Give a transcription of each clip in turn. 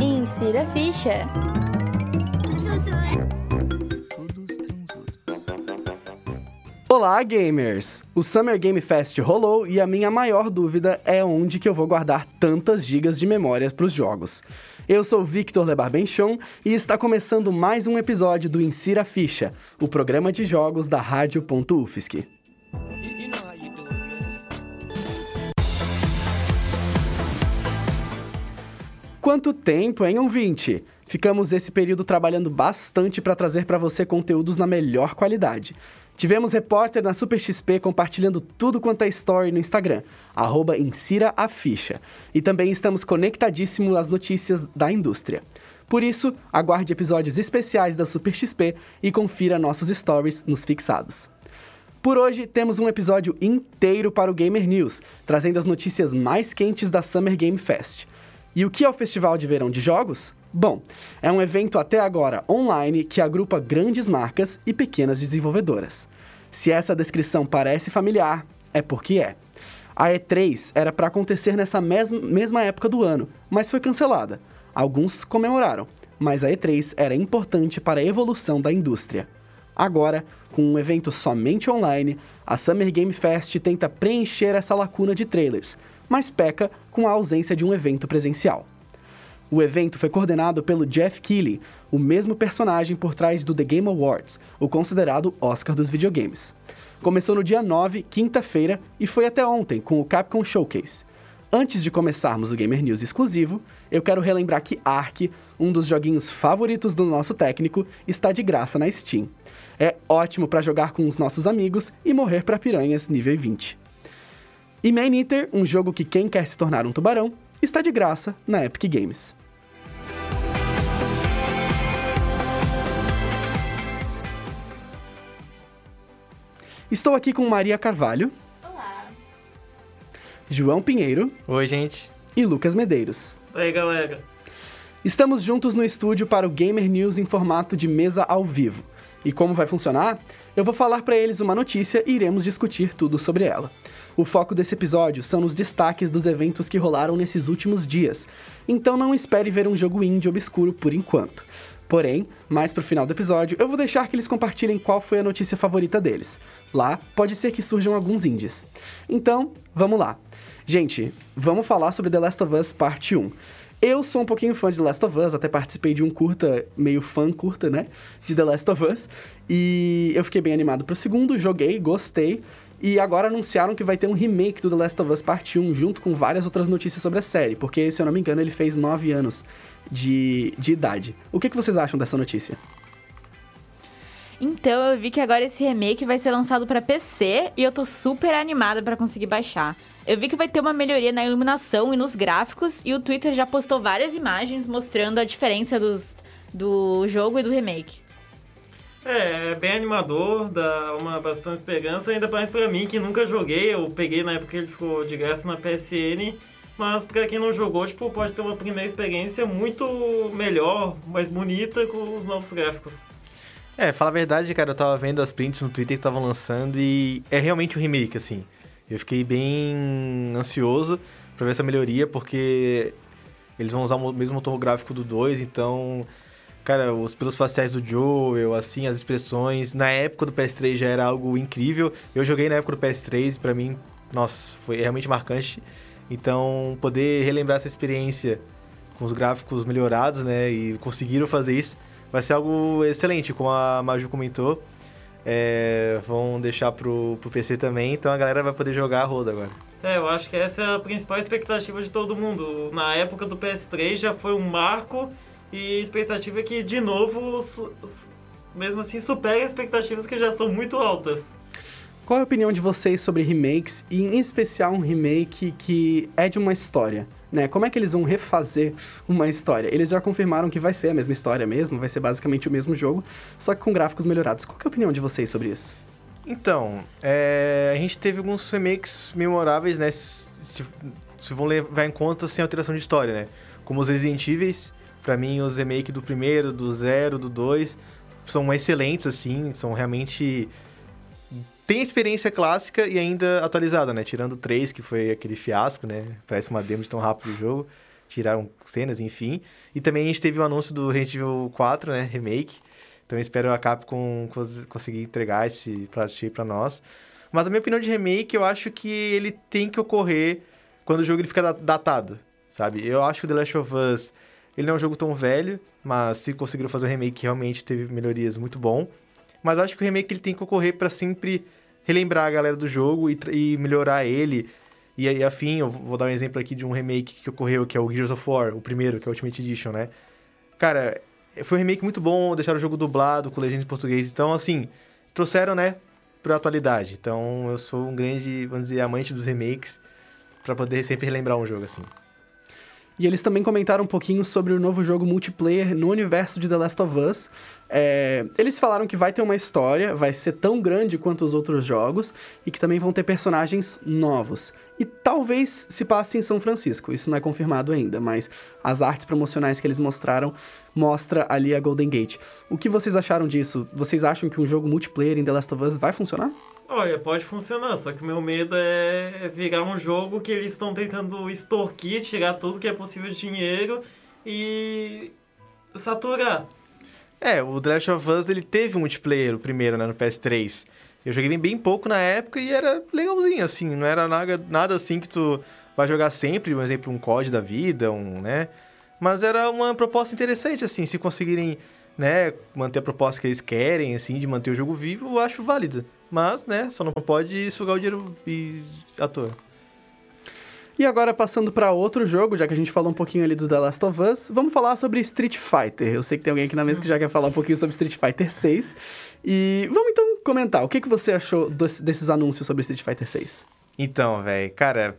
Insira ficha. Olá, gamers! O Summer Game Fest rolou e a minha maior dúvida é onde que eu vou guardar tantas gigas de memória para os jogos. Eu sou Victor Lebar Benchon e está começando mais um episódio do Insira Ficha, o programa de jogos da Rádio.UFSC. Quanto tempo, hein, ouvinte? Ficamos esse período trabalhando bastante para trazer para você conteúdos na melhor qualidade. Tivemos repórter na Super XP compartilhando tudo quanto é story no Instagram, arroba Insira a Ficha. E também estamos conectadíssimos às notícias da indústria. Por isso, aguarde episódios especiais da Super XP e confira nossos stories nos fixados. Por hoje, temos um episódio inteiro para o Gamer News, trazendo as notícias mais quentes da Summer Game Fest. E o que é o Festival de Verão de Jogos? Bom, é um evento até agora online que agrupa grandes marcas e pequenas desenvolvedoras. Se essa descrição parece familiar, é porque é. A E3 era para acontecer nessa mesma, mesma época do ano, mas foi cancelada. Alguns comemoraram, mas a E3 era importante para a evolução da indústria. Agora, com um evento somente online, a Summer Game Fest tenta preencher essa lacuna de trailers, mas peca com a ausência de um evento presencial. O evento foi coordenado pelo Jeff Keighley, o mesmo personagem por trás do The Game Awards, o considerado Oscar dos videogames. Começou no dia 9, quinta-feira, e foi até ontem com o Capcom Showcase. Antes de começarmos o Gamer News exclusivo, eu quero relembrar que Ark, um dos joguinhos favoritos do nosso técnico, está de graça na Steam. É ótimo para jogar com os nossos amigos e morrer para piranhas nível 20. E Man Eater, um jogo que quem quer se tornar um tubarão, está de graça na Epic Games. Estou aqui com Maria Carvalho. Olá. João Pinheiro. Oi, gente. E Lucas Medeiros. Oi, galera. Estamos juntos no estúdio para o Gamer News em formato de mesa ao vivo. E como vai funcionar? Eu vou falar para eles uma notícia e iremos discutir tudo sobre ela. O foco desse episódio são nos destaques dos eventos que rolaram nesses últimos dias, então não espere ver um jogo indie obscuro por enquanto. Porém, mais pro final do episódio, eu vou deixar que eles compartilhem qual foi a notícia favorita deles. Lá, pode ser que surjam alguns indies. Então, vamos lá. Gente, vamos falar sobre The Last of Us Parte 1. Eu sou um pouquinho fã de The Last of Us, até participei de um curta, meio fã curta, né? De The Last of Us. E eu fiquei bem animado pro segundo, joguei, gostei. E agora anunciaram que vai ter um remake do The Last of Us Parte 1, junto com várias outras notícias sobre a série, porque, se eu não me engano, ele fez 9 anos de, de idade. O que, que vocês acham dessa notícia? Então eu vi que agora esse remake vai ser lançado para PC e eu tô super animada para conseguir baixar. Eu vi que vai ter uma melhoria na iluminação e nos gráficos e o Twitter já postou várias imagens mostrando a diferença dos, do jogo e do remake. É, é bem animador, dá uma bastante esperança, ainda mais pra mim que nunca joguei, eu peguei na época que ele ficou de graça na PSN, mas pra quem não jogou, tipo, pode ter uma primeira experiência muito melhor, mais bonita com os novos gráficos. É, fala a verdade, cara, eu tava vendo as prints no Twitter que estavam lançando e é realmente um remake, assim. Eu fiquei bem ansioso pra ver essa melhoria, porque eles vão usar o mesmo motor gráfico do 2, então cara, os pelos faciais do Joel, assim, as expressões. Na época do PS3 já era algo incrível. Eu joguei na época do PS3, para mim, nossa, foi realmente marcante. Então, poder relembrar essa experiência com os gráficos melhorados, né, e conseguiram fazer isso, vai ser algo excelente, como a Maju comentou. É, vão deixar pro, pro PC também, então a galera vai poder jogar a roda agora. É, eu acho que essa é a principal expectativa de todo mundo. Na época do PS3 já foi um marco e a expectativa é que, de novo, mesmo assim, supere as expectativas que já são muito altas. Qual é a opinião de vocês sobre remakes, e em especial um remake que é de uma história? Né? Como é que eles vão refazer uma história? Eles já confirmaram que vai ser a mesma história mesmo, vai ser basicamente o mesmo jogo, só que com gráficos melhorados. Qual é a opinião de vocês sobre isso? Então, é, a gente teve alguns remakes memoráveis, né? Se, se vão levar em conta sem alteração de história, né? Como os Resident Evil, para mim, os remakes do primeiro, do zero, do dois são excelentes, assim, são realmente tem experiência clássica e ainda atualizada, né? Tirando o 3, que foi aquele fiasco, né? Parece uma demo de tão rápido o jogo. Tiraram cenas, enfim. E também a gente teve o anúncio do Resident Evil 4, né? Remake. Então eu espero a Capcom cons conseguir entregar esse prato cheio pra nós. Mas a minha opinião de remake, eu acho que ele tem que ocorrer quando o jogo ele fica datado, sabe? Eu acho que o The Last of Us, ele não é um jogo tão velho, mas se conseguiram fazer o remake, realmente teve melhorias muito bom. Mas acho que o remake ele tem que ocorrer para sempre relembrar a galera do jogo e, e melhorar ele. E aí, afim, eu vou dar um exemplo aqui de um remake que ocorreu, que é o Gears of War, o primeiro, que é o Ultimate Edition, né? Cara, foi um remake muito bom, deixaram o jogo dublado, com legenda em português. Então, assim, trouxeram, né, pra atualidade. Então, eu sou um grande, vamos dizer, amante dos remakes, para poder sempre relembrar um jogo, assim. E eles também comentaram um pouquinho sobre o novo jogo multiplayer no universo de The Last of Us. É, eles falaram que vai ter uma história, vai ser tão grande quanto os outros jogos, e que também vão ter personagens novos. E talvez se passe em São Francisco, isso não é confirmado ainda, mas as artes promocionais que eles mostraram mostra ali a Golden Gate. O que vocês acharam disso? Vocês acham que um jogo multiplayer em The Last of Us vai funcionar? Olha, pode funcionar, só que o meu medo é virar um jogo que eles estão tentando extorquir, tirar tudo que é possível de dinheiro e saturar. É, o The Last of Us ele teve multiplayer, o primeiro, né, no PS3. Eu joguei bem, pouco na época e era legalzinho, assim, não era nada, nada assim que tu vai jogar sempre, por exemplo, um COD da vida, um, né? Mas era uma proposta interessante, assim, se conseguirem, né, manter a proposta que eles querem, assim, de manter o jogo vivo, eu acho válida. Mas, né, só não pode sugar o dinheiro e... à toa. E agora, passando para outro jogo, já que a gente falou um pouquinho ali do The Last of Us, vamos falar sobre Street Fighter. Eu sei que tem alguém aqui na mesa que já quer falar um pouquinho sobre Street Fighter 6. E vamos então comentar, o que, que você achou desses anúncios sobre Street Fighter 6? Então, velho, cara,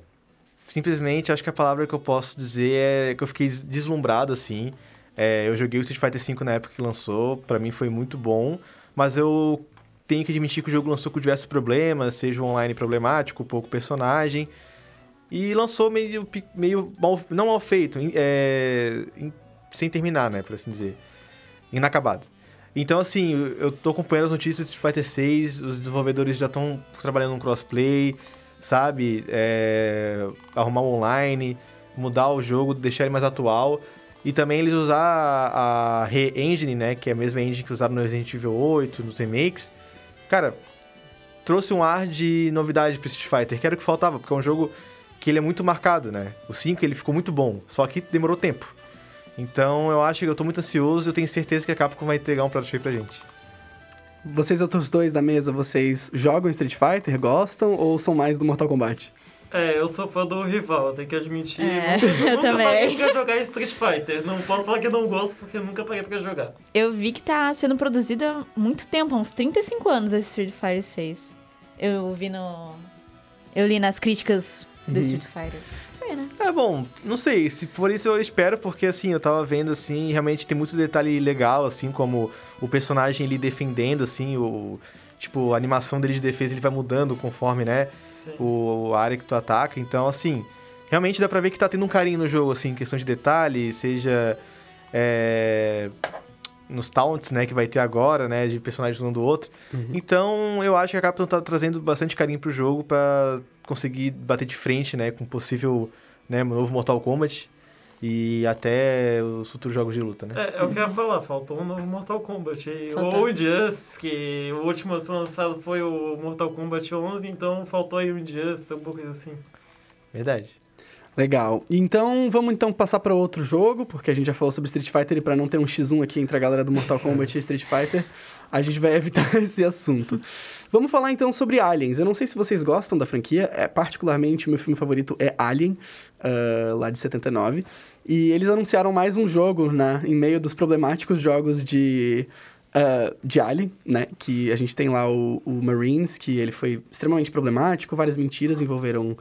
simplesmente acho que a palavra que eu posso dizer é que eu fiquei deslumbrado, assim. É, eu joguei o Street Fighter 5 na época que lançou, para mim foi muito bom, mas eu tenho que admitir que o jogo lançou com diversos problemas, seja o online problemático, pouco personagem. E lançou meio, meio mal, não mal feito, é, sem terminar, né, por assim dizer. Inacabado. Então, assim, eu tô acompanhando as notícias do Street Fighter 6, os desenvolvedores já estão trabalhando no crossplay, sabe? É, arrumar online, mudar o jogo, deixar ele mais atual. E também eles usar a Re-Engine, né? Que é a mesma engine que usaram no Resident Evil 8, nos remakes. Cara, trouxe um ar de novidade pro Street Fighter, que era o que faltava, porque é um jogo que ele é muito marcado, né? O 5 ele ficou muito bom, só que demorou tempo. Então eu acho que eu tô muito ansioso e eu tenho certeza que a Capcom vai entregar um prato cheio pra gente. Vocês outros dois da mesa, vocês jogam Street Fighter, gostam ou são mais do Mortal Kombat? É, eu sou fã do rival, tenho que admitir. É, nunca, eu nunca também. parei pra jogar Street Fighter. Não posso falar que eu não gosto, porque eu nunca parei pra jogar. Eu vi que tá sendo produzido há muito tempo, há uns 35 anos, esse Street Fighter 6. Eu vi no... Eu li nas críticas do Street Fighter. Não sei, né? É bom, não sei, se por isso eu espero, porque assim, eu tava vendo assim, realmente tem muito detalhe legal, assim, como o personagem ele defendendo, assim, o. Tipo, a animação dele de defesa ele vai mudando conforme, né? O, a área que tu ataca. Então, assim, realmente dá pra ver que tá tendo um carinho no jogo, assim, questão de detalhe, seja. É, nos taunts, né, que vai ter agora, né, de personagens um do outro. Então, eu acho que a Capcom tá trazendo bastante carinho pro jogo pra conseguir bater de frente, né, com possível, né, novo Mortal Kombat e até os futuros jogos de luta, né? É, eu quero falar, faltou um novo Mortal Kombat. Faltou. Ou o Just, que o último a ser lançado foi o Mortal Kombat 11, então faltou aí o Just, alguma coisa assim. Verdade. Legal. Então, vamos então passar para outro jogo, porque a gente já falou sobre Street Fighter e para não ter um X1 aqui entre a galera do Mortal Kombat e Street Fighter, a gente vai evitar esse assunto. Vamos falar então sobre Aliens. Eu não sei se vocês gostam da franquia, é particularmente o meu filme favorito é Alien, ah, lá de 79. E eles anunciaram mais um jogo, né, em meio dos problemáticos jogos de ah, de Alien, né? Que a gente tem lá o, o Marines, que ele foi extremamente problemático, várias mentiras envolveram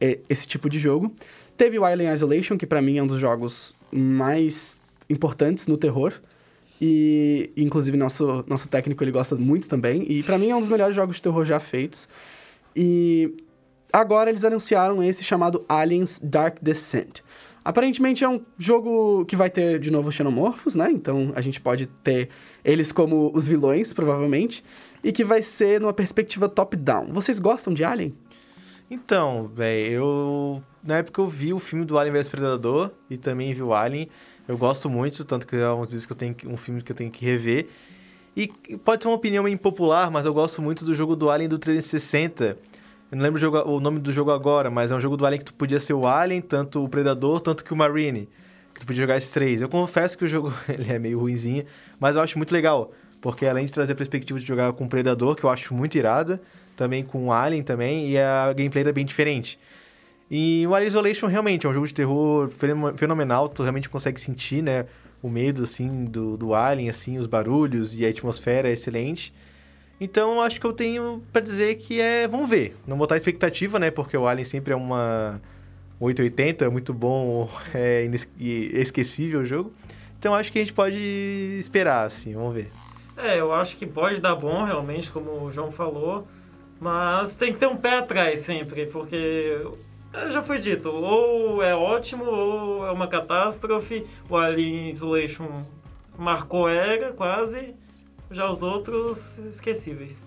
esse tipo de jogo. Teve o Alien Isolation, que pra mim é um dos jogos mais importantes no terror. E, inclusive, nosso, nosso técnico ele gosta muito também. E pra mim é um dos melhores jogos de terror já feitos. E agora eles anunciaram esse chamado Aliens Dark Descent. Aparentemente é um jogo que vai ter de novo xenomorfos, né? Então a gente pode ter eles como os vilões, provavelmente, e que vai ser numa perspectiva top-down. Vocês gostam de Alien? Então, velho, eu. Na época eu vi o filme do Alien vs Predador e também vi o Alien. Eu gosto muito, tanto que é um, que eu tenho, um filme que eu tenho que rever. E pode ser uma opinião meio impopular, mas eu gosto muito do jogo do Alien do 360 eu não lembro o, jogo, o, nome do jogo agora, mas é um jogo do Alien que tu podia ser o Alien, tanto o Predador, tanto que o Marine. Que tu podia jogar esses três. Eu confesso que o jogo ele é meio ruinzinho, mas eu acho muito legal. Porque além de trazer a perspectiva de jogar com o Predador, que eu acho muito irada, também com o Alien também, e a gameplay é bem diferente. E o Alien Isolation realmente é um jogo de terror fenomenal, tu realmente consegue sentir, né, o medo, assim, do, do Alien, assim, os barulhos e a atmosfera é excelente. Então, acho que eu tenho para dizer que é. Vamos ver. Não botar expectativa, né? Porque o Alien sempre é uma 880, é muito bom, é inesquecível o jogo. Então, acho que a gente pode esperar, assim. Vamos ver. É, eu acho que pode dar bom, realmente, como o João falou. Mas tem que ter um pé atrás sempre, porque já foi dito, ou é ótimo ou é uma catástrofe. O Alien Isolation marcou era quase já os outros esquecíveis.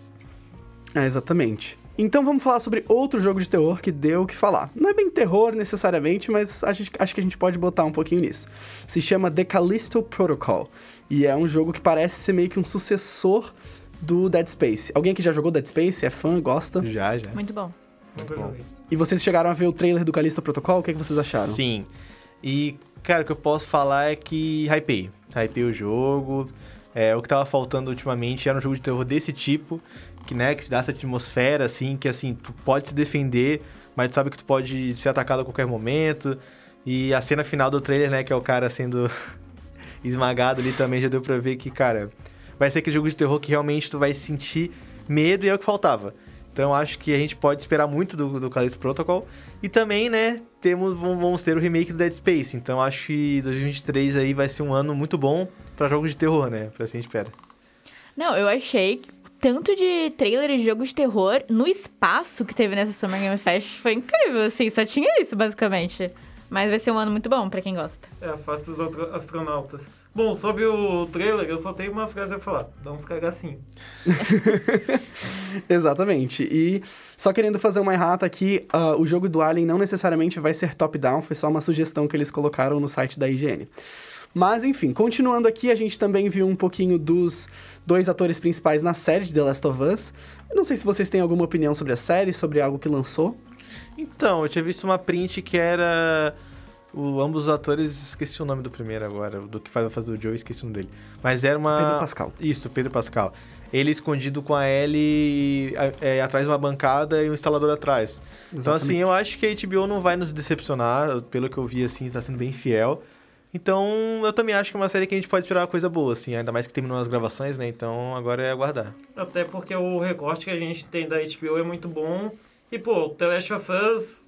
É, exatamente. Então vamos falar sobre outro jogo de terror que deu o que falar. Não é bem terror necessariamente, mas gente, acho que a gente pode botar um pouquinho nisso. Se chama The Callisto Protocol. E é um jogo que parece ser meio que um sucessor do Dead Space. Alguém que já jogou Dead Space, é fã, gosta? Já, já. Muito bom. Muito bom. E vocês chegaram a ver o trailer do Callisto Protocol? O que, é que vocês acharam? Sim. E, cara, o que eu posso falar é que hypei. Hypei o jogo. É, o que tava faltando ultimamente era um jogo de terror desse tipo, que, né, que dá essa atmosfera, assim, que, assim, tu pode se defender, mas tu sabe que tu pode ser atacado a qualquer momento. E a cena final do trailer, né, que é o cara sendo esmagado ali também, já deu pra ver que, cara, vai ser aquele jogo de terror que realmente tu vai sentir medo e é o que faltava. Então acho que a gente pode esperar muito do, do Protocol. E também, né, temos, vamos ter o remake do Dead Space. Então acho que 2023 aí vai ser um ano muito bom para jogos de terror, né? Pra assim a gente espera. Não, eu achei tanto de trailer de jogos de terror no espaço que teve nessa Summer Game Fest foi incrível, assim, só tinha isso, basicamente. Mas vai ser um ano muito bom para quem gosta. É, afasta os astronautas. Bom, sobre o trailer, eu só tenho uma frase a falar. Dá uns cagacinhos. Exatamente. E só querendo fazer uma errata aqui, uh, o jogo do Alien não necessariamente vai ser top-down, foi só uma sugestão que eles colocaram no site da IGN. Mas, enfim, continuando aqui, a gente também viu um pouquinho dos dois atores principais na série de The Last of Us. Eu não sei se vocês têm alguma opinião sobre a série, sobre algo que lançou. Então, eu tinha visto uma print que era. O, ambos os atores, esqueci o nome do primeiro agora, do que faz fazer o Joe, esqueci o nome dele. Mas era uma. Pedro Pascal. Isso, Pedro Pascal. Ele escondido com a Ellie é, atrás de uma bancada e um instalador atrás. Exatamente. Então, assim, eu acho que a HBO não vai nos decepcionar. Pelo que eu vi, assim, tá sendo bem fiel. Então, eu também acho que é uma série que a gente pode esperar uma coisa boa, assim, ainda mais que terminou as gravações, né? Então, agora é aguardar. Até porque o recorte que a gente tem da HBO é muito bom e, pô, The Last of Us,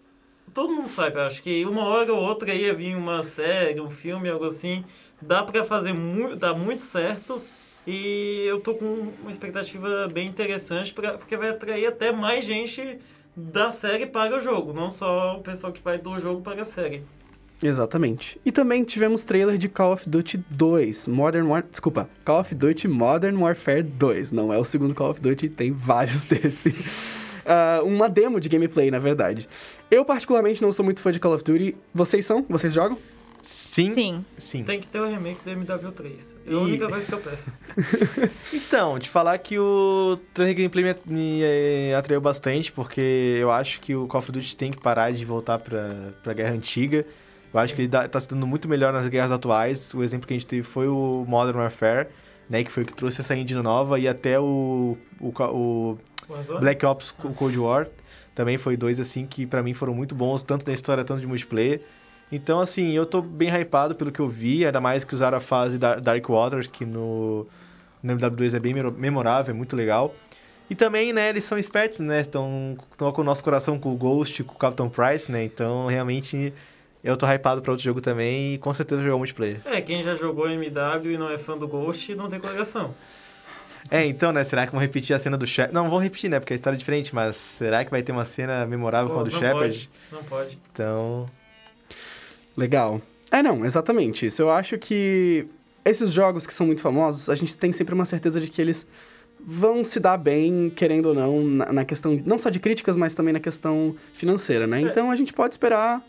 todo mundo sabe, acho que uma hora ou outra ia vir uma série, um filme, algo assim. Dá pra fazer muito, dá muito certo. E eu tô com uma expectativa bem interessante, pra, porque vai atrair até mais gente da série para o jogo, não só o pessoal que vai do jogo para a série. Exatamente. E também tivemos trailer de Call of Duty 2, Modern War... Desculpa, Call of Duty Modern Warfare 2. Não é o segundo Call of Duty, tem vários desses uh, uma demo de gameplay, na verdade. Eu, particularmente, não sou muito fã de Call of Duty. Vocês são? Vocês jogam? Sim. Sim. Sim. Tem que ter o remake do MW3. É a única coisa que eu peço. então, te falar que o trailer gameplay me, me é, atraiu bastante, porque eu acho que o Call of Duty tem que parar de voltar pra, pra guerra antiga. Eu acho que ele dá, tá se dando muito melhor nas guerras atuais. O exemplo que a gente teve foi o Modern Warfare, né? Que foi o que trouxe essa engine nova e até o, o, o Black Ops Cold War também foi dois assim que para mim foram muito bons, tanto da história, tanto de multiplayer. Então, assim, eu tô bem hypado pelo que eu vi, ainda mais que usaram a fase da Dark Waters, que no, no MW2 é bem memorável, é muito legal. E também, né, eles são espertos, né? Estão com o nosso coração com o Ghost, com o Captain Price, né? Então, realmente, eu tô hypado pra outro jogo também e com certeza jogar multiplayer. É, quem já jogou MW e não é fã do Ghost não tem coração. É, então, né? Será que vão repetir a cena do Shepard? Não, vão repetir, né? Porque a história é diferente, mas será que vai ter uma cena memorável Pô, com a do não Shepard? Pode, não pode. Então. Legal. É, não, exatamente isso. Eu acho que esses jogos que são muito famosos, a gente tem sempre uma certeza de que eles vão se dar bem, querendo ou não, na, na questão não só de críticas, mas também na questão financeira, né? Então a gente pode esperar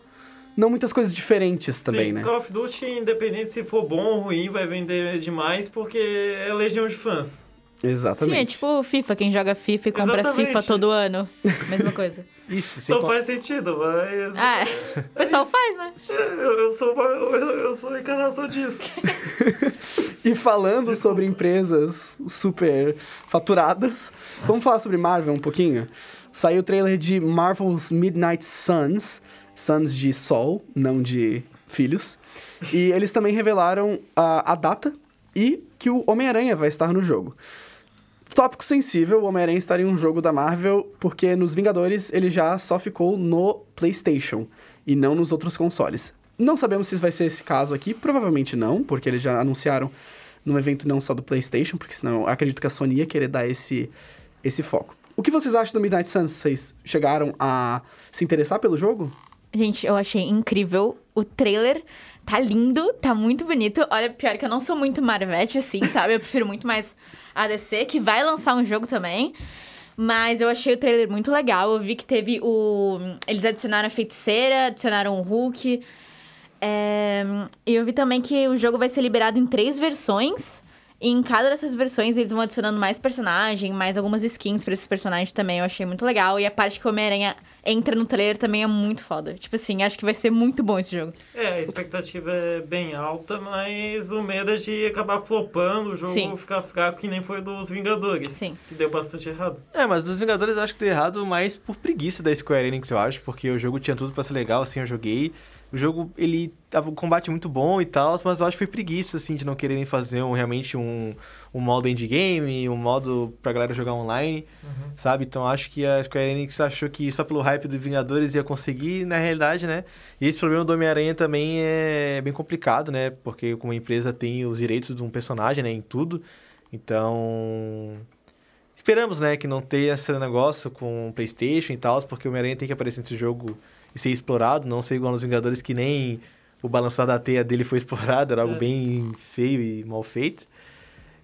não muitas coisas diferentes também, Sim, né? Call of Duty, independente se for bom ou ruim, vai vender demais porque é legião de fãs. Exatamente. Sim, é tipo FIFA, quem joga FIFA e compra Exatamente. FIFA todo ano. Mesma coisa. Isso, Não faz sentido, mas. Ah, é. o pessoal faz, né? Eu, eu sou uma, eu sou a encarnação disso. E falando sobre empresas super faturadas, vamos falar sobre Marvel um pouquinho? Saiu o trailer de Marvel's Midnight Suns, Suns de sol, não de filhos. E eles também revelaram a, a data e que o Homem-Aranha vai estar no jogo. Tópico sensível, o Homem-Aranha estaria em um jogo da Marvel, porque nos Vingadores ele já só ficou no PlayStation e não nos outros consoles. Não sabemos se vai ser esse caso aqui, provavelmente não, porque eles já anunciaram num evento não só do PlayStation, porque senão eu acredito que a Sony ia querer dar esse, esse foco. O que vocês acham do Midnight Suns? Vocês chegaram a se interessar pelo jogo? Gente, eu achei incrível. O trailer tá lindo, tá muito bonito. Olha, pior que eu não sou muito Marvete, assim, sabe? Eu prefiro muito mais a DC, que vai lançar um jogo também. Mas eu achei o trailer muito legal. Eu vi que teve o. Eles adicionaram a feiticeira, adicionaram o Hulk. É, E eu vi também que o jogo vai ser liberado em três versões. E em cada dessas versões eles vão adicionando mais personagem, mais algumas skins pra esses personagens também. Eu achei muito legal. E a parte que o Homem-Aranha entra no trailer também é muito foda. Tipo assim, acho que vai ser muito bom esse jogo. É, a expectativa é bem alta, mas o medo é de acabar flopando, o jogo Sim. ficar fraco, que nem foi dos Vingadores. Sim. Que deu bastante errado. É, mas dos Vingadores eu acho que deu errado mais por preguiça da Square Enix, eu acho, porque o jogo tinha tudo pra ser legal, assim, eu joguei. O jogo, ele tava um combate muito bom e tal, mas eu acho que foi preguiça, assim, de não quererem fazer um, realmente um, um modo endgame, um modo pra galera jogar online, sabe? Então acho que a Square Enix achou que só pelo hype do Vingadores ia conseguir, na realidade, né? E esse problema do Homem-Aranha também é bem complicado, né? Porque como a empresa tem os direitos de um personagem, né, em tudo, então... Esperamos, né, que não tenha esse negócio com o PlayStation e tal, porque o Homem-Aranha tem que aparecer nesse jogo e ser explorado, não ser igual nos Vingadores, que nem o balançar da teia dele foi explorado, era algo É. bem feio e mal feito.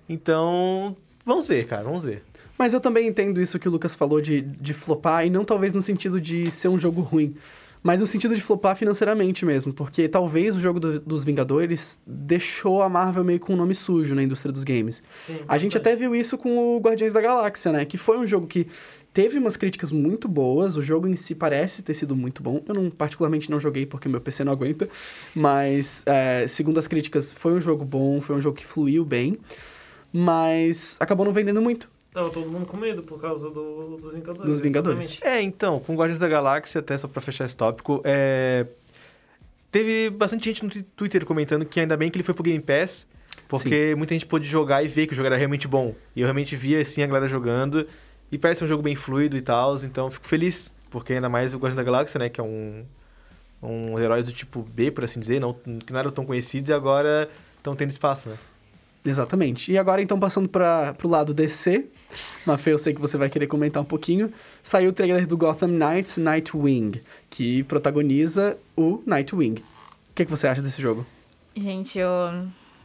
Então, vamos ver, cara, vamos ver. Mas eu também entendo isso que o Lucas falou de, de flopar, e não talvez no sentido de ser um jogo ruim, mas no sentido de flopar financeiramente mesmo, porque talvez o jogo do- dos Vingadores deixou a Marvel meio com um nome sujo na indústria dos games. Sim, A gente até viu isso com o Guardiões da Galáxia, né? Que foi um jogo que teve umas críticas muito boas, o jogo em si parece ter sido muito bom. Eu não, particularmente não joguei porque meu PC não aguenta, mas é, segundo as críticas, foi um jogo bom, foi um jogo que fluiu bem, mas acabou não vendendo muito. Tava todo mundo com medo por causa do- dos Vingadores. Dos Vingadores. exatamente. É, então, com Guardiões da Galáxia, até só pra fechar esse tópico, é... teve bastante gente no twi- Twitter comentando que ainda bem que ele foi pro Game Pass, porque muita gente pôde jogar e ver que o jogo era realmente bom. E eu realmente via, assim, a galera jogando, e parece um jogo bem fluido e tal, então eu fico feliz, porque ainda mais o Guardiões da Galáxia, né, que é um, um herói do tipo B, por assim dizer, não, que não eram tão conhecidos, e agora estão tendo espaço, né? Exatamente. E agora, então, passando para pro lado DC, Mafê, eu sei que você vai querer comentar um pouquinho. Saiu o trailer do Gotham Knights Nightwing, que protagoniza o Nightwing. O que, que você acha desse jogo? Gente, eu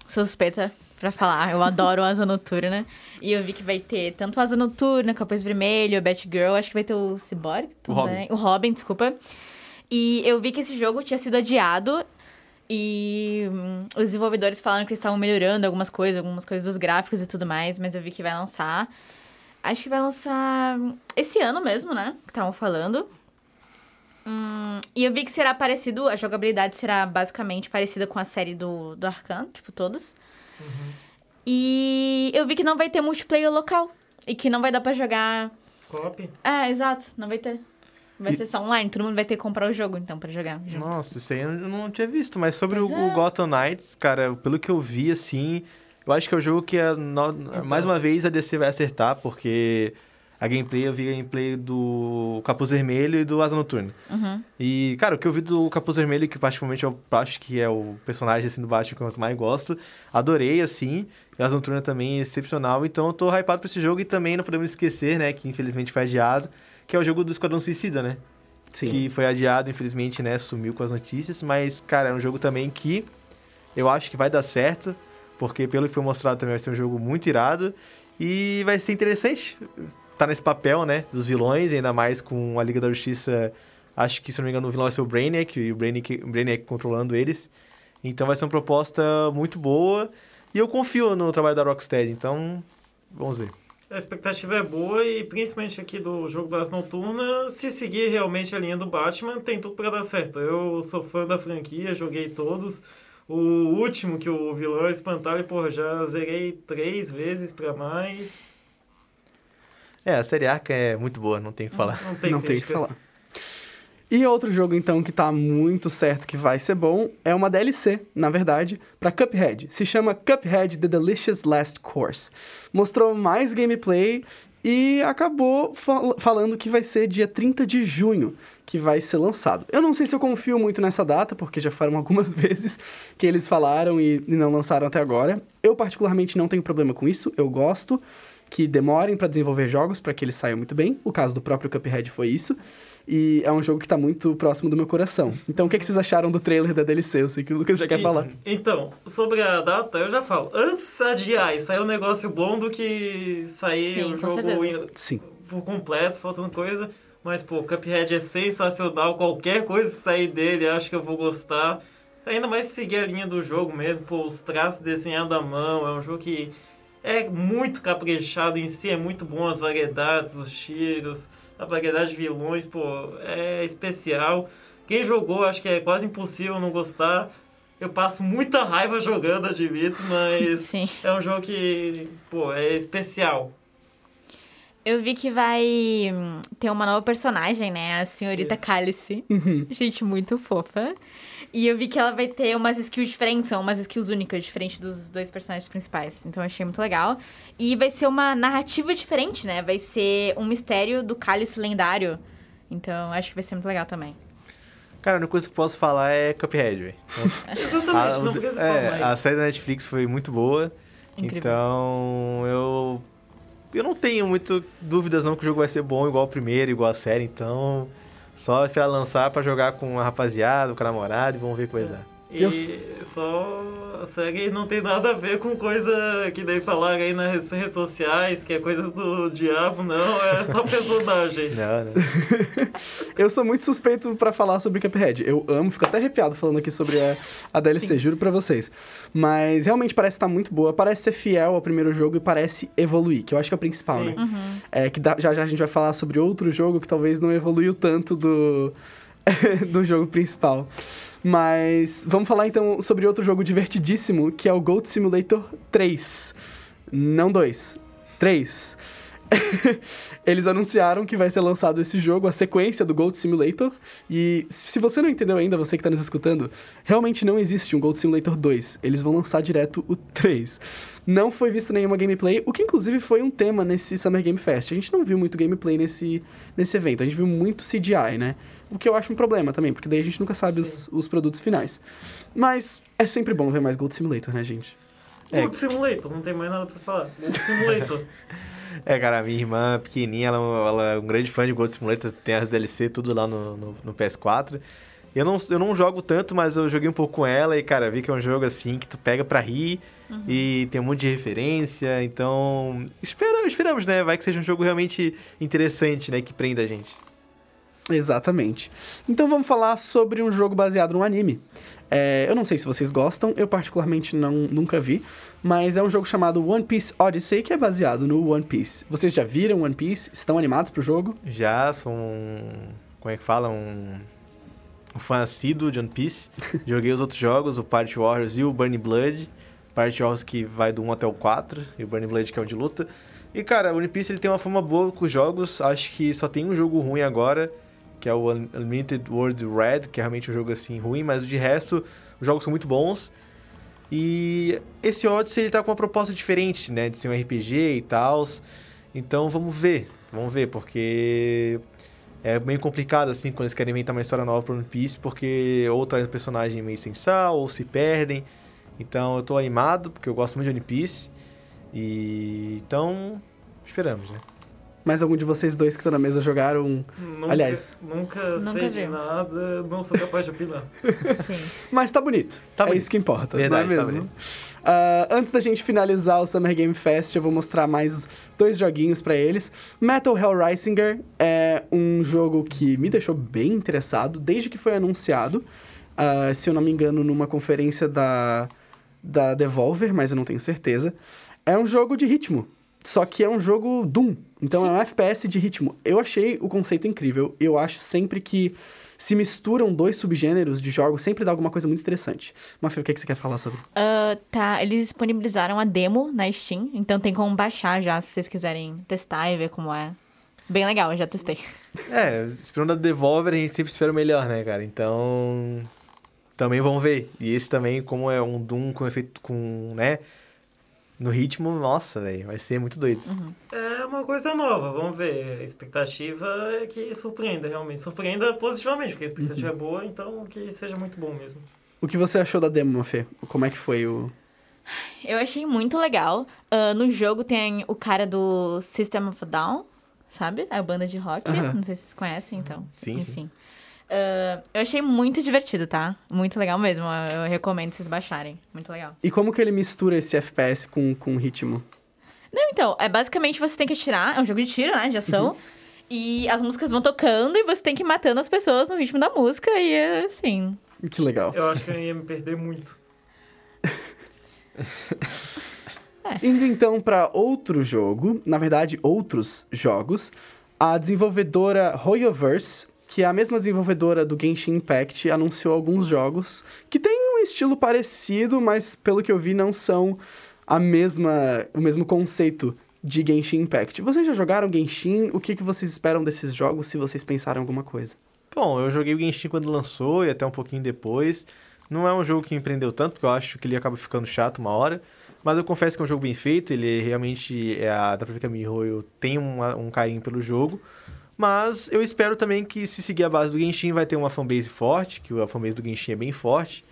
sou suspeita pra falar. Eu adoro o Asa Noturna. E eu vi que vai ter tanto o Asa Noturna, Capuz Vermelho, Batgirl. Acho que vai ter o Cyborg O também. O Robin, desculpa. E eu vi que esse jogo tinha sido adiado. E hum, os desenvolvedores falaram que eles estavam melhorando algumas coisas, algumas coisas dos gráficos e tudo mais. Mas eu vi que vai lançar. Acho que vai lançar esse ano mesmo, né? Que estavam falando. Hum, e eu vi que será parecido, a jogabilidade será basicamente parecida com a série do, do Arcan, tipo, todos. E eu vi que não vai ter multiplayer local. E que não vai dar pra jogar. Cop. É, exato, não vai ter. Vai E- ser só online, todo mundo vai ter que comprar o jogo, então, pra jogar. junto. Nossa, isso aí eu não tinha visto. Mas sobre o, Pois o é. Gotham Knights, cara, pelo que eu vi, assim, eu acho que é o jogo que, a no- mais uma vez, a DC vai acertar, porque a gameplay, eu vi a gameplay do Capuz Vermelho e do Asa Noturna. Uhum. E, cara, o que eu vi do Capuz Vermelho, que particularmente eu acho que é o personagem, assim, do Batman que eu mais gosto, adorei, assim. E Asa Noturna também é excepcional. Então eu tô hypado pra esse jogo e também não podemos esquecer, né, que infelizmente foi adiado, que é o jogo do Esquadrão Suicida, né? Sim. que foi adiado, infelizmente, né? Sumiu com as notícias. Mas, cara, é um jogo também que eu acho que vai dar certo, porque pelo que foi mostrado também vai ser um jogo muito irado. E vai ser interessante tá nesse papel, né, dos vilões, ainda mais com a Liga da Justiça. Acho que, se não me engano, o vilão vai ser o Brainiac, e o Brainiac, o Brainiac controlando eles. Então vai ser uma proposta muito boa. E eu confio no trabalho da Rocksteady, então vamos ver. A expectativa é boa e principalmente aqui do jogo das noturnas, se seguir realmente a linha do Batman, tem tudo para dar certo. Eu sou fã da franquia, joguei todos. O último que o vilão é espantalho, porra, já zerei três vezes para mais. É, a série Arca é muito boa, não tem o que falar. Não tem Não tem o que falar. E outro jogo, então, que tá muito certo que vai ser bom é uma DLC, na verdade, para Cuphead. Se chama Cuphead The Delicious Last Course. Mostrou mais gameplay e acabou fal- falando que vai ser dia 30 de junho que vai ser lançado. Eu não sei se eu confio muito nessa data, porque já foram algumas vezes que eles falaram e, e não lançaram até agora. Eu, particularmente, não tenho problema com isso, eu gosto que demorem para desenvolver jogos para que eles saiam muito bem. O caso do próprio Cuphead foi isso. E é um jogo que tá muito próximo do meu coração. Então, o que, que vocês acharam do trailer da DLC? Eu sei que o Lucas já quer E- falar. Então, sobre a data, eu já falo. Antes adiar e sair um negócio bom do que sair Sim, o com jogo em- Sim. por completo, faltando coisa. Mas, pô, Cuphead é sensacional. Qualquer coisa que sair dele, acho que eu vou gostar. Ainda mais se seguir a linha do jogo mesmo. Pô, os traços desenhados à mão. É um jogo que é muito caprichado em si. É muito bom as variedades, os tiros, a variedade de vilões. Pô, é especial. Quem jogou, acho que é quase impossível não gostar. Eu passo muita raiva jogando, admito, mas Sim. é um jogo que, pô, é especial. Eu vi que vai hum, ter uma nova personagem, né? A senhorita Isso. Cálice. Uhum. Gente, muito fofa. E eu vi que ela vai ter umas skills diferentes, são umas skills únicas, diferente dos dois personagens principais. Então eu achei muito legal. E vai ser uma narrativa diferente, né? Vai ser um mistério do cálice lendário. Então acho que vai ser muito legal também. Cara, a única coisa que eu posso falar é Cuphead, velho. Exatamente, não A- precisa é, falar a mais. série da Netflix foi muito boa. Incrível. Então, eu. Eu não tenho muito dúvidas não que o jogo vai ser bom igual o primeiro, igual a série. Então, só esperar lançar pra jogar com a rapaziada, com a namorada e vamos ver o que E só a série não tem nada a ver com coisa que daí falaram aí nas redes sociais, que é coisa do diabo, não, é só personagem. Não, né? Eu sou muito suspeito pra falar sobre Cuphead. Eu amo, fico até arrepiado falando aqui sobre a, a DLC, juro pra vocês. Mas realmente parece estar muito boa, parece ser fiel ao primeiro jogo e parece evoluir, que eu acho que é o principal, Sim. né? Uhum. É, que dá- já já a gente vai falar sobre outro jogo que talvez não evoluiu tanto do, do jogo principal. Mas vamos falar então sobre outro jogo divertidíssimo, que é o Goat Simulator 3. Não 2, 3. Eles anunciaram que vai ser lançado esse jogo, a sequência do Goat Simulator. E se você não entendeu ainda, você que está nos escutando, realmente não existe um Goat Simulator 2. Eles vão lançar direto o 3. Não foi visto nenhuma gameplay, o que inclusive foi um tema nesse Summer Game Fest. A gente não viu muito gameplay nesse, nesse evento, a gente viu muito CGI, né? O que eu acho um problema também, porque daí a gente nunca sabe os, os produtos finais. Mas é sempre bom ver mais Goat Simulator, né, gente? É. Gold Simulator, não tem mais nada pra falar. Gold Simulator. É, cara, a minha irmã pequenininha, ela, ela é um grande fã de Gold Simulator, tem as DLC tudo lá no, no, no PS4. Eu não, eu não jogo tanto, mas eu joguei um pouco com ela e, cara, vi que é um jogo assim que tu pega pra rir e tem um monte de referência, então espera, esperamos, né? Vai que seja um jogo realmente interessante, né? Que prenda a gente. Exatamente. Então vamos falar sobre um jogo baseado no anime. É, eu não sei se vocês gostam, eu particularmente não, nunca vi, mas é um jogo chamado One Piece Odyssey, que é baseado no One Piece. Vocês já viram One Piece? Estão animados pro jogo? Já sou um. Como é que fala? Um. Um fã assíduo de One Piece. Joguei os outros jogos, o Party Warriors e o Burning Blood. Party Warriors que vai do 1 até o 4, e o Burning Blood que é o de luta. E cara, o One Piece ele tem uma fama boa com os jogos. Acho que só tem um jogo ruim agora, que é o Un- Unlimited World Red, que é realmente um jogo assim ruim, mas de resto, os jogos são muito bons. E esse Odyssey ele tá com uma proposta diferente, né? De ser um RPG e tal. Então vamos ver, vamos ver, porque é meio complicado assim quando eles querem inventar uma história nova pro One Piece, porque ou traz um personagem meio sem sal, ou se perdem. Então eu tô animado, porque eu gosto muito de One Piece. E então, esperamos, né? Mais algum de vocês dois que estão na mesa jogaram? Nunca, Aliás. Nunca, Nunca sei vi. de nada, não sou capaz de opinar. Sim. Mas tá bonito. Tá é bonito. isso que importa, Verdade, não é tá mesmo? bonito. Ah, antes da gente finalizar o Summer Game Fest, eu vou mostrar mais dois joguinhos pra eles. Metal Hellrisinger é um jogo que me deixou bem interessado desde que foi anunciado. Ah, se eu não me engano, numa conferência da, da Devolver, mas eu não tenho certeza. É um jogo de ritmo, só que é um jogo Doom. Então é um FPS de ritmo. Eu achei o conceito incrível. Eu acho sempre que se misturam dois subgêneros de jogos, sempre dá alguma coisa muito interessante. Mafia, o que, é que você quer falar sobre? Ah, tá, eles disponibilizaram a demo na Steam, então tem como baixar já, se vocês quiserem testar e ver como é. Bem legal, eu já testei. É, esperando a Devolver, a gente sempre espera o melhor, né, cara? Então. Também vamos ver. E esse também, como é um Doom com efeito. com. né? No ritmo, nossa, velho, vai ser muito doido. É uma coisa nova, vamos ver. A expectativa é que surpreenda, realmente. Surpreenda positivamente, porque a expectativa é boa, então que seja muito bom mesmo. O que você achou da demo, Mafê? Como é que foi o... Eu achei muito legal. Ah, no jogo tem o cara do System of a Down, sabe? A banda de rock. Aham. Não sei se vocês conhecem, então. Sim, sim. Ah, eu achei muito divertido, tá? Muito legal mesmo. Eu recomendo vocês baixarem. Muito legal. E como que ele mistura esse FPS com, com ritmo? Não, então, é basicamente você tem que atirar, é um jogo de tiro, né? De ação. Uhum. E as músicas vão tocando e você tem que ir matando as pessoas no ritmo da música. E é assim. Que legal. Eu acho que eu ia me perder muito. Indo então para outro jogo, na verdade, outros jogos, a desenvolvedora Hoyoverse, que a mesma desenvolvedora do Genshin Impact, anunciou alguns jogos que têm um estilo parecido, mas pelo que eu vi não são a mesma, o mesmo conceito de Genshin Impact. Vocês já jogaram Genshin? O que, que vocês esperam desses jogos, se vocês pensaram alguma coisa? Bom, eu joguei o Genshin quando lançou e até um pouquinho depois. Não é um jogo que me prendeu tanto, porque eu acho que ele acaba ficando chato uma hora. Mas eu confesso que é um jogo bem feito, ele realmente, é a, dá pra ver que a MiHoYo tem uma- um carinho pelo jogo. Mas eu espero também que se seguir a base do Genshin vai ter uma fanbase forte, que a fanbase do Genshin é bem forte.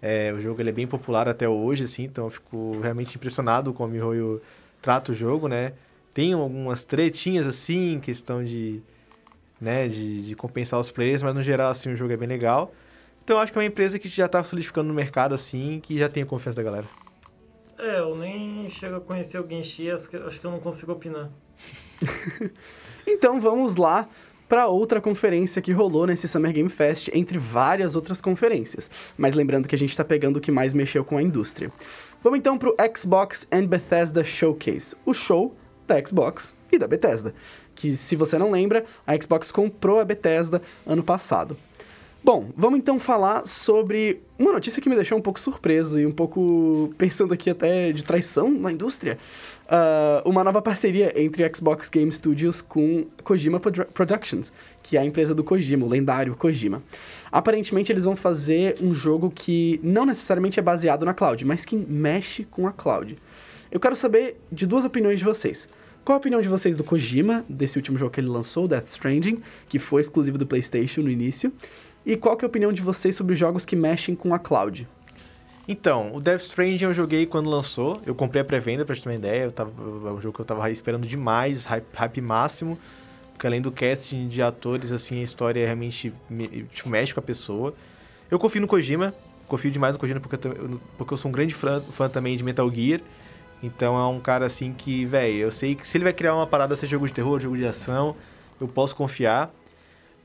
É, o jogo ele é bem popular até hoje, assim, então eu fico realmente impressionado com a MiHoYo trata o jogo, né? Tem algumas tretinhas, assim, em questão de, né, de, de compensar os players, mas no geral, assim, o jogo é bem legal. Então eu acho que é uma empresa que já tá solidificando no mercado, assim, que já tem a confiança da galera. É, eu nem chego a conhecer o Genshin, acho que eu não consigo opinar. Então vamos lá para outra conferência que rolou nesse Summer Game Fest, entre várias outras conferências. Mas lembrando que a gente está pegando o que mais mexeu com a indústria. Vamos então para o Xbox and Bethesda Showcase, o show da Xbox e da Bethesda. Que, se você não lembra, a Xbox comprou a Bethesda ano passado. Bom, vamos então falar sobre uma notícia que me deixou um pouco surpreso e um pouco pensando aqui até de traição na indústria. Ah, uma nova parceria entre Xbox Game Studios com Kojima Produ- Productions, que é a empresa do Kojima, o lendário Kojima. Aparentemente eles vão fazer um jogo que não necessariamente é baseado na cloud, mas que mexe com a cloud. Eu quero saber de duas opiniões de vocês. Qual a opinião de vocês do Kojima, desse último jogo que ele lançou, Death Stranding, que foi exclusivo do PlayStation no início? E qual é a opinião de vocês sobre jogos que mexem com a cloud? Então, o Death Stranding eu joguei quando lançou. Eu comprei a pré-venda, pra te ter uma ideia. Eu tava, é um jogo que eu tava esperando demais, hype, hype máximo. Porque além do casting de atores, assim, a história realmente me- tipo, mexe com a pessoa. Eu confio no Kojima. Confio demais no Kojima porque eu, porque eu sou um grande fã, fã também de Metal Gear. Então é um cara assim que, velho, eu sei que se ele vai criar uma parada, seja jogo de terror, jogo de ação, eu posso confiar.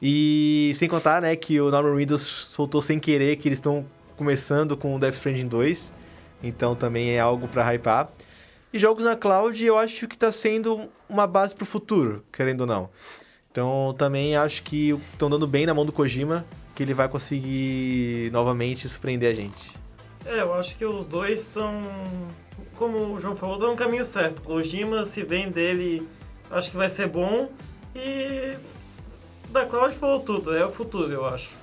E sem contar, né, que o Norman Reedus soltou sem querer que eles estão começando com o Death Stranding 2. Então também é algo pra hypar. E jogos na cloud eu acho que tá sendo uma base pro futuro, querendo ou não. Então também acho que estão dando bem na mão do Kojima, que ele vai conseguir novamente surpreender a gente. É, eu acho que os dois estão, como o João falou, estão no caminho certo. Kojima, se vem dele, acho que vai ser bom. E da Cloud falou tudo, é o futuro, eu acho.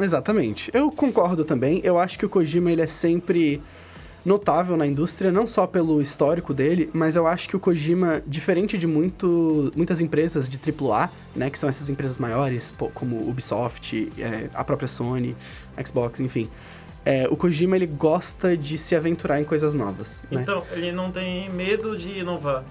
Exatamente. Eu concordo também. Eu acho que o Kojima ele é sempre notável na indústria, não só pelo histórico dele, mas eu acho que o Kojima, diferente de muito, muitas empresas de AAA, né, que são essas empresas maiores, como Ubisoft, é, a própria Sony, Xbox, enfim, é, o Kojima ele gosta de se aventurar em coisas novas, né? Então, ele não tem medo de inovar.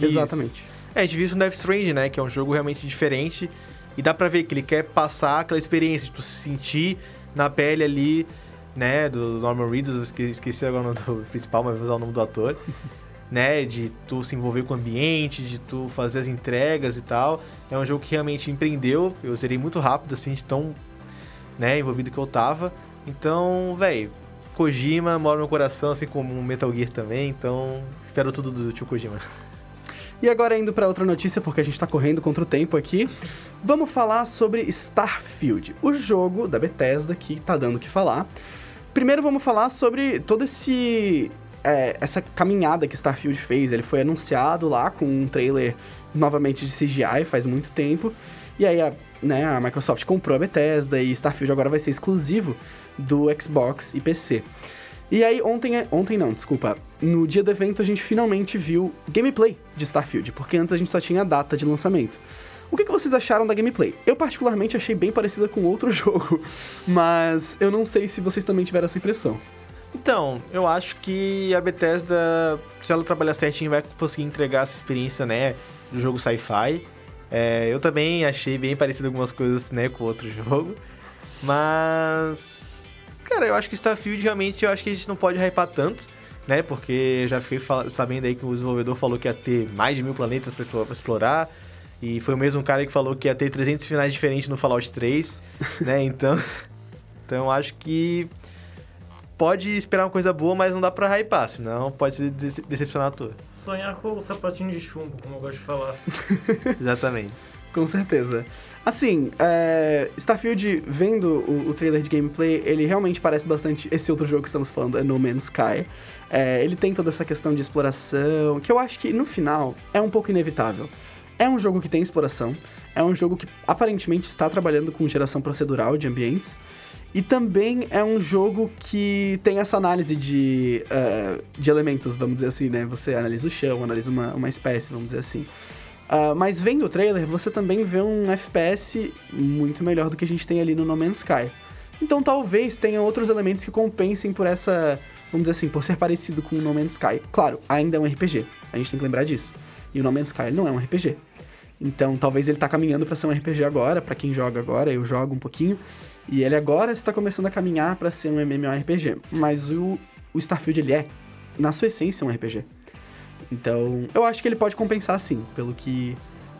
Exatamente. É, a gente viu isso no Death Strange, né? Que é um jogo realmente diferente. E dá pra ver que ele quer passar aquela experiência, tipo, se sentir na pele ali, né? Do Norman Reedus, esqueci agora o nome do principal, mas vou usar o nome do ator. né? De tu se envolver com o ambiente, de tu fazer as entregas e tal. É um jogo que realmente empreendeu. Eu zerei muito rápido, assim, de tão né, envolvido que eu tava. Então, velho, Kojima mora no meu coração, assim como o Metal Gear também. Então, espero tudo do tio Kojima. E agora indo para outra notícia, porque a gente tá correndo contra o tempo aqui, vamos falar sobre Starfield, o jogo da Bethesda que tá dando o que falar. Primeiro vamos falar sobre todo esse é, essa caminhada que Starfield fez. Ele foi anunciado lá com um trailer novamente de CGI faz muito tempo. E aí a, né, a Microsoft comprou a Bethesda e Starfield agora vai ser exclusivo do Xbox e PC. E aí, ontem, ontem não, desculpa, no dia do evento a gente finalmente viu gameplay de Starfield, porque antes a gente só tinha a data de lançamento. O que, que vocês acharam da gameplay? Eu particularmente achei bem parecida com outro jogo, mas eu não sei se vocês também tiveram essa impressão. Então, eu acho que a Bethesda, se ela trabalhar certinho, vai conseguir entregar essa experiência, né, do jogo sci-fi. É, eu também achei bem parecido algumas coisas, né, com outro jogo. Mas, cara, eu acho que Starfield realmente, eu acho que a gente não pode hypar tanto, né, porque eu já fiquei sabendo aí que o desenvolvedor falou que ia ter mais de mil planetas pra pra explorar. E foi o mesmo cara que falou que ia ter 300 finais diferentes no Fallout 3, né, então... Então, eu acho que pode esperar uma coisa boa, mas não dá pra hypar, senão pode se dece- decepcionar tudo. Sonhar com o sapatinho de chumbo, como eu gosto de falar. Exatamente. Com certeza. Assim, é, Starfield, vendo o, o trailer de gameplay, ele realmente parece bastante esse outro jogo que estamos falando, é No Man's Sky. É, ele tem toda essa questão de exploração, que eu acho que no final é um pouco inevitável. É um jogo que tem exploração, é um jogo que aparentemente está trabalhando com geração procedural de ambientes, e também é um jogo que tem essa análise de, eh, de elementos, vamos dizer assim, né? Você analisa o chão, analisa uma, uma espécie, vamos dizer assim. Ah, mas vendo o trailer, você também vê um FPS muito melhor do que a gente tem ali no No Man's Sky. Então talvez tenha outros elementos que compensem por essa, vamos dizer assim, por ser parecido com o No Man's Sky. Claro, ainda é um RPG, a gente tem que lembrar disso. E o No Man's Sky não é um RPG. Então talvez ele tá caminhando para ser um RPG agora, para quem joga agora, eu jogo um pouquinho. E ele agora está começando a caminhar para ser um MMORPG. Mas o, o Starfield ele é, na sua essência, um RPG. Então, eu acho que ele pode compensar sim, pelo que,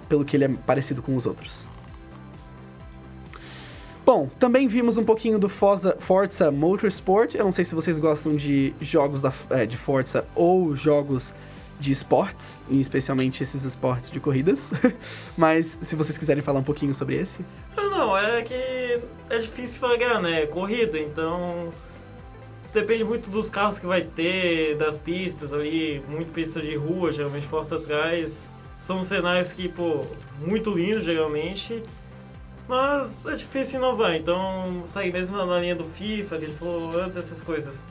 pelo que ele é parecido com os outros. Bom, também vimos um pouquinho do Forza, Forza Motorsport. Eu não sei se vocês gostam de jogos da, é, de Forza ou jogos de esportes, especialmente esses esportes de corridas. Mas se vocês quiserem falar um pouquinho sobre esse. Ah, não, é que é difícil pagar, né? É corrida, então. Depende muito dos carros que vai ter, das pistas ali, muito pista de rua, geralmente força atrás. São cenários que, pô, muito lindos geralmente. Mas é difícil inovar, então sair mesmo na linha do FIFA, que ele falou antes, essas coisas.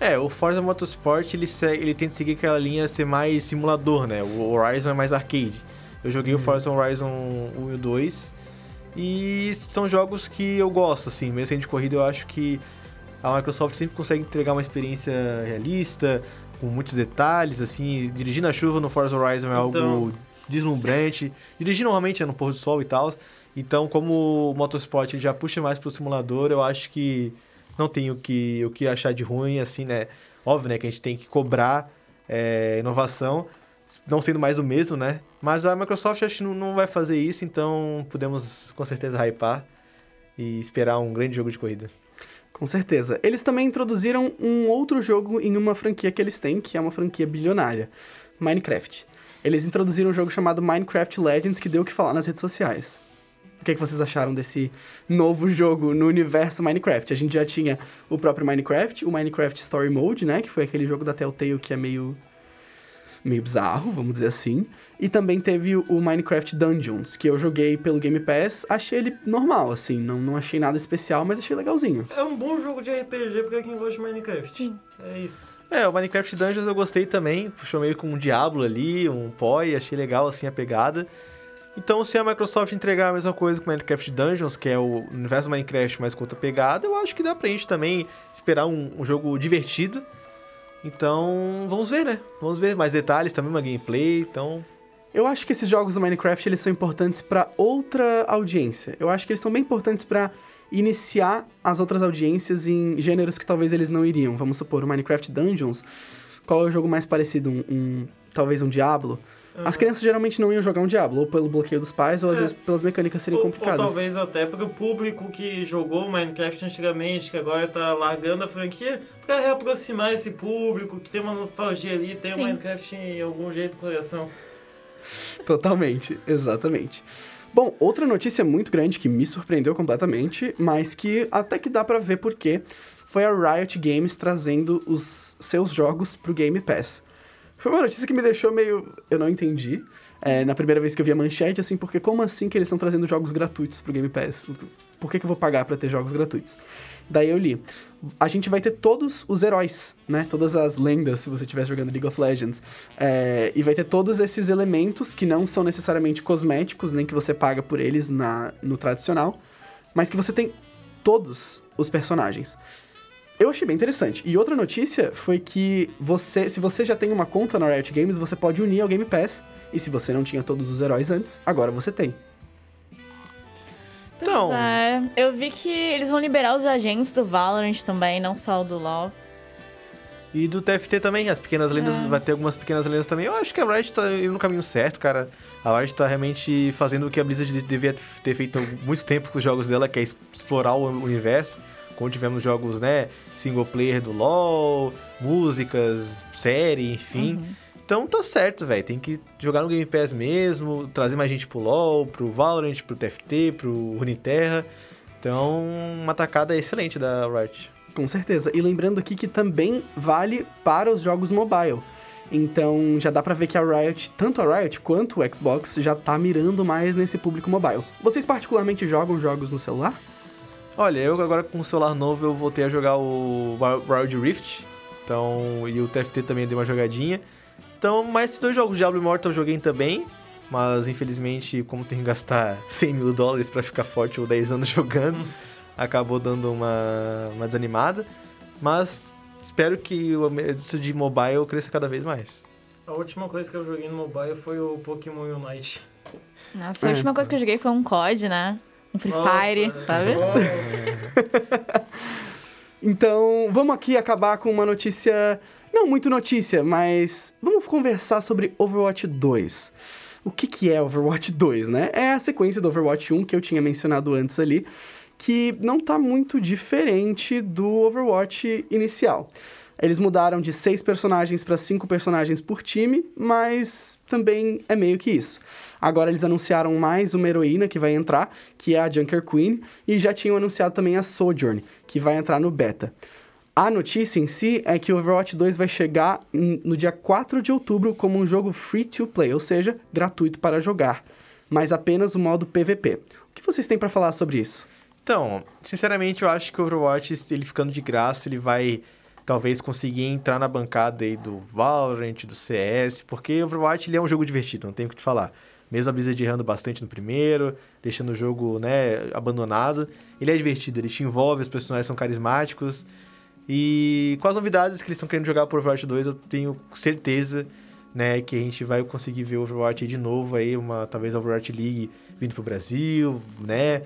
É, o Forza Motorsport, ele, segue, ele tenta seguir aquela linha ser mais simulador, né? O Horizon é mais arcade. Eu joguei o Forza Horizon 1 e o 2. E são jogos que eu gosto, assim. Mesmo sendo de corrida, eu acho que a Microsoft sempre consegue entregar uma experiência realista, com muitos detalhes, assim. Dirigir na chuva no Forza Horizon é Então- algo deslumbrante. Dirigir normalmente é no pôr do sol e tal. Então, como o Motorsport já puxa mais pro simulador, eu acho que não tem o que, o que achar de ruim, assim, né? Óbvio, né, que a gente tem que cobrar é, inovação, não sendo mais o mesmo, né? Mas a Microsoft acho que não, não vai fazer isso, então podemos com certeza hypar e esperar um grande jogo de corrida. Com certeza. Eles também introduziram um outro jogo em uma franquia que eles têm, que é uma franquia bilionária: Minecraft. Eles introduziram um jogo chamado Minecraft Legends, que deu o que falar nas redes sociais. O que, é que vocês acharam desse novo jogo no universo Minecraft? A gente já tinha o próprio Minecraft, o Minecraft Story Mode, né? Que foi aquele jogo da Telltale que é meio. meio bizarro, vamos dizer assim. E também teve o Minecraft Dungeons, que eu joguei pelo Game Pass. Achei ele normal, assim. Não, não achei nada especial, mas achei legalzinho. É um bom jogo de RPG pra quem gosta de Minecraft. É isso. É, o Minecraft Dungeons eu gostei também, puxou meio com um Diablo ali, um Poi, achei legal assim a pegada. Então, se a Microsoft entregar a mesma coisa com Minecraft Dungeons, que é o universo Minecraft, com outra pegada, eu acho que dá pra gente também esperar um, um jogo divertido. Então, vamos ver, né? Vamos ver mais detalhes também, uma gameplay, então... Eu acho que esses jogos do Minecraft eles são importantes para outra audiência. Eu acho que eles são bem importantes para iniciar as outras audiências em gêneros que talvez eles não iriam. Vamos supor, o Minecraft Dungeons. Qual é o jogo mais parecido? Um, um- talvez um Diablo? As crianças geralmente não iam jogar um Diablo, ou pelo bloqueio dos pais, ou às É. vezes pelas mecânicas serem Ou, ou complicadas. talvez até pro público que jogou Minecraft antigamente, que agora tá largando a franquia, pra reaproximar esse público, que tem uma nostalgia ali, tem o. Minecraft em algum jeito no coração. Totalmente, exatamente. Bom, outra notícia muito grande que me surpreendeu completamente, mas que até que dá pra ver por quê, foi a Riot Games trazendo os seus jogos pro Game Pass. Foi uma notícia que me deixou meio. Eu não entendi. é, na primeira vez que eu vi a manchete, assim, porque como assim que eles estão trazendo jogos gratuitos pro Game Pass? Por que, que eu vou pagar pra ter jogos gratuitos? Daí eu li. A gente vai ter todos os heróis, né? Todas as lendas, se você estiver jogando League of Legends. É, e vai ter todos esses elementos que não são necessariamente cosméticos, nem que você paga por eles na, no tradicional, mas que você tem todos os personagens. Eu achei bem interessante. E outra notícia foi que você, se você já tem uma conta na Riot Games, você pode unir ao Game Pass. E se você não tinha todos os heróis antes, agora você tem. Então- é. Eu vi que eles vão liberar os agentes do Valorant também, não só o do LoL. E do TFT também, as pequenas lendas, É. vai ter algumas pequenas lendas também. Eu acho que a Riot tá indo no caminho certo, cara. A Riot tá realmente fazendo o que a Blizzard de- devia ter feito há muito tempo com os jogos dela, que é explorar o universo. Como tivemos jogos, né, single player do LoL, músicas, série, enfim. Então tá certo, velho. Tem que jogar no Game Pass mesmo, trazer mais gente pro LoL, pro Valorant, pro TFT, pro Runeterra. Então, uma tacada excelente da Riot. Com certeza. E lembrando aqui que também vale para os jogos mobile. Então já dá pra ver que a Riot, tanto a Riot quanto o Xbox, já tá mirando mais nesse público mobile. Vocês particularmente jogam jogos no celular? Olha, eu agora com o celular novo eu voltei a jogar o Wi- Wild Rift. Então, e o TFT também deu uma jogadinha. Então, mas esses dois jogos, Diablo Immortal eu joguei também. Mas infelizmente, como tem que gastar 100 mil dólares pra ficar forte ou 10 anos jogando, acabou dando uma, uma desanimada. Mas espero que o isso de mobile cresça cada vez mais. A última coisa que eu joguei no mobile foi o Pokémon Unite. Nossa, a É. última coisa que eu joguei foi um COD, né? Um Free Nossa, Fire, sabe? nossa. Então, vamos aqui acabar com uma notícia. Não muito notícia, mas vamos conversar sobre Overwatch 2. O que, que é Overwatch 2, né? É a sequência do Overwatch 1 que eu tinha mencionado antes ali, que não tá muito diferente do Overwatch inicial. Eles mudaram de seis personagens para cinco personagens por time, mas também é meio que isso. Agora eles anunciaram mais uma heroína que vai entrar, que é a Junker Queen, e já tinham anunciado também a Sojourn, que vai entrar no beta. A notícia em si é que o Overwatch 2 vai chegar em- no dia 4 de outubro como um jogo free to play, ou seja, gratuito para jogar, mas apenas o modo PVP. O que vocês têm para falar sobre isso? Então, sinceramente, eu acho que o Overwatch, ele ficando de graça, ele vai talvez conseguir entrar na bancada aí do Valorant, do CS, porque o Overwatch ele é um jogo divertido, não tenho o que te falar. Mesmo a Blizzard errando bastante no primeiro, deixando o jogo, né, abandonado, ele é divertido, ele te envolve, os personagens são carismáticos. E com as novidades que eles estão querendo jogar por Overwatch 2, eu tenho certeza, né, que a gente vai conseguir ver o Overwatch de novo aí, uma talvez a Overwatch League vindo pro Brasil, né?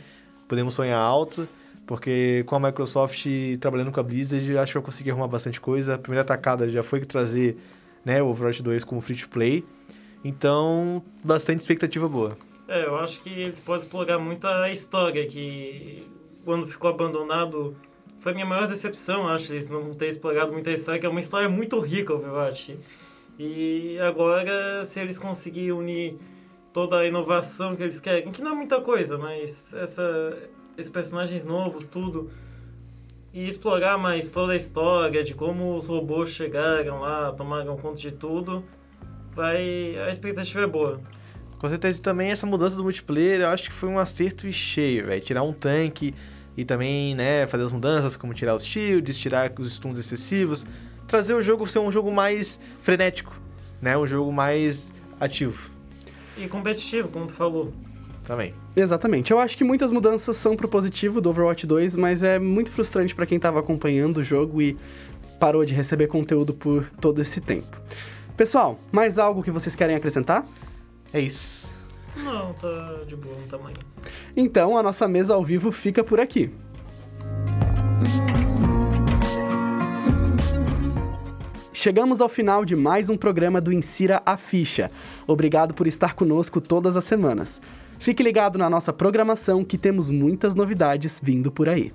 Podemos sonhar alto, porque com a Microsoft trabalhando com a Blizzard, acho que vai conseguir arrumar bastante coisa. A primeira atacada já foi trazer, né, o Overwatch 2 como free to play. Então, bastante expectativa boa. É, eu acho que eles podem explorar muito a história, que quando ficou abandonado foi a minha maior decepção, acho, eles não terem explorado muita história, que é uma história muito rica, Overwatch. E agora, se eles conseguirem unir toda a inovação que eles querem, que não é muita coisa, mas essa, esses personagens novos, tudo, e explorar mais toda a história de como os robôs chegaram lá, tomaram conta de tudo, vai a expectativa é boa. Com certeza também essa mudança do multiplayer, eu acho que foi um acerto e cheio, velho. Tirar um tanque e também, né, fazer as mudanças, como tirar os shields, tirar os stuns excessivos. Trazer o jogo ser um jogo mais frenético, né? Um jogo mais ativo E competitivo, como tu falou. também. Exatamente. Eu acho que muitas mudanças são pro positivo do Overwatch 2, mas é muito frustrante para quem tava acompanhando o jogo e parou de receber conteúdo por todo esse tempo. Pessoal, mais algo que vocês querem acrescentar? É isso. Não, tá de no tamanho. Então a nossa mesa ao vivo fica por aqui. Chegamos ao final de mais um programa do Insira a Ficha. Obrigado por estar conosco todas as semanas. Fique ligado na nossa programação que temos muitas novidades vindo por aí.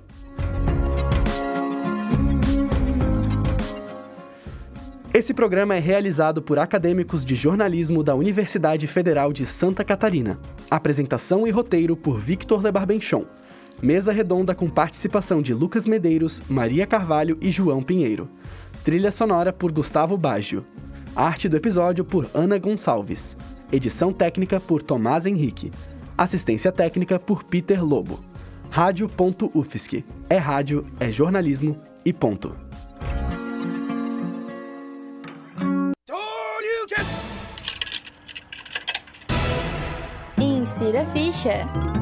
Esse programa é realizado por acadêmicos de jornalismo da Universidade Federal de Santa Catarina. Apresentação e roteiro por Victor Lebarbenchon. Mesa redonda com participação de Lucas Medeiros, Maria Carvalho e João Pinheiro. Trilha sonora por Gustavo Baggio. Arte do episódio por Ana Gonçalves. Edição técnica por Tomás Henrique. Assistência técnica por Peter Lobo. Rádio.UFSC. É rádio, é jornalismo e ponto. Insira a ficha.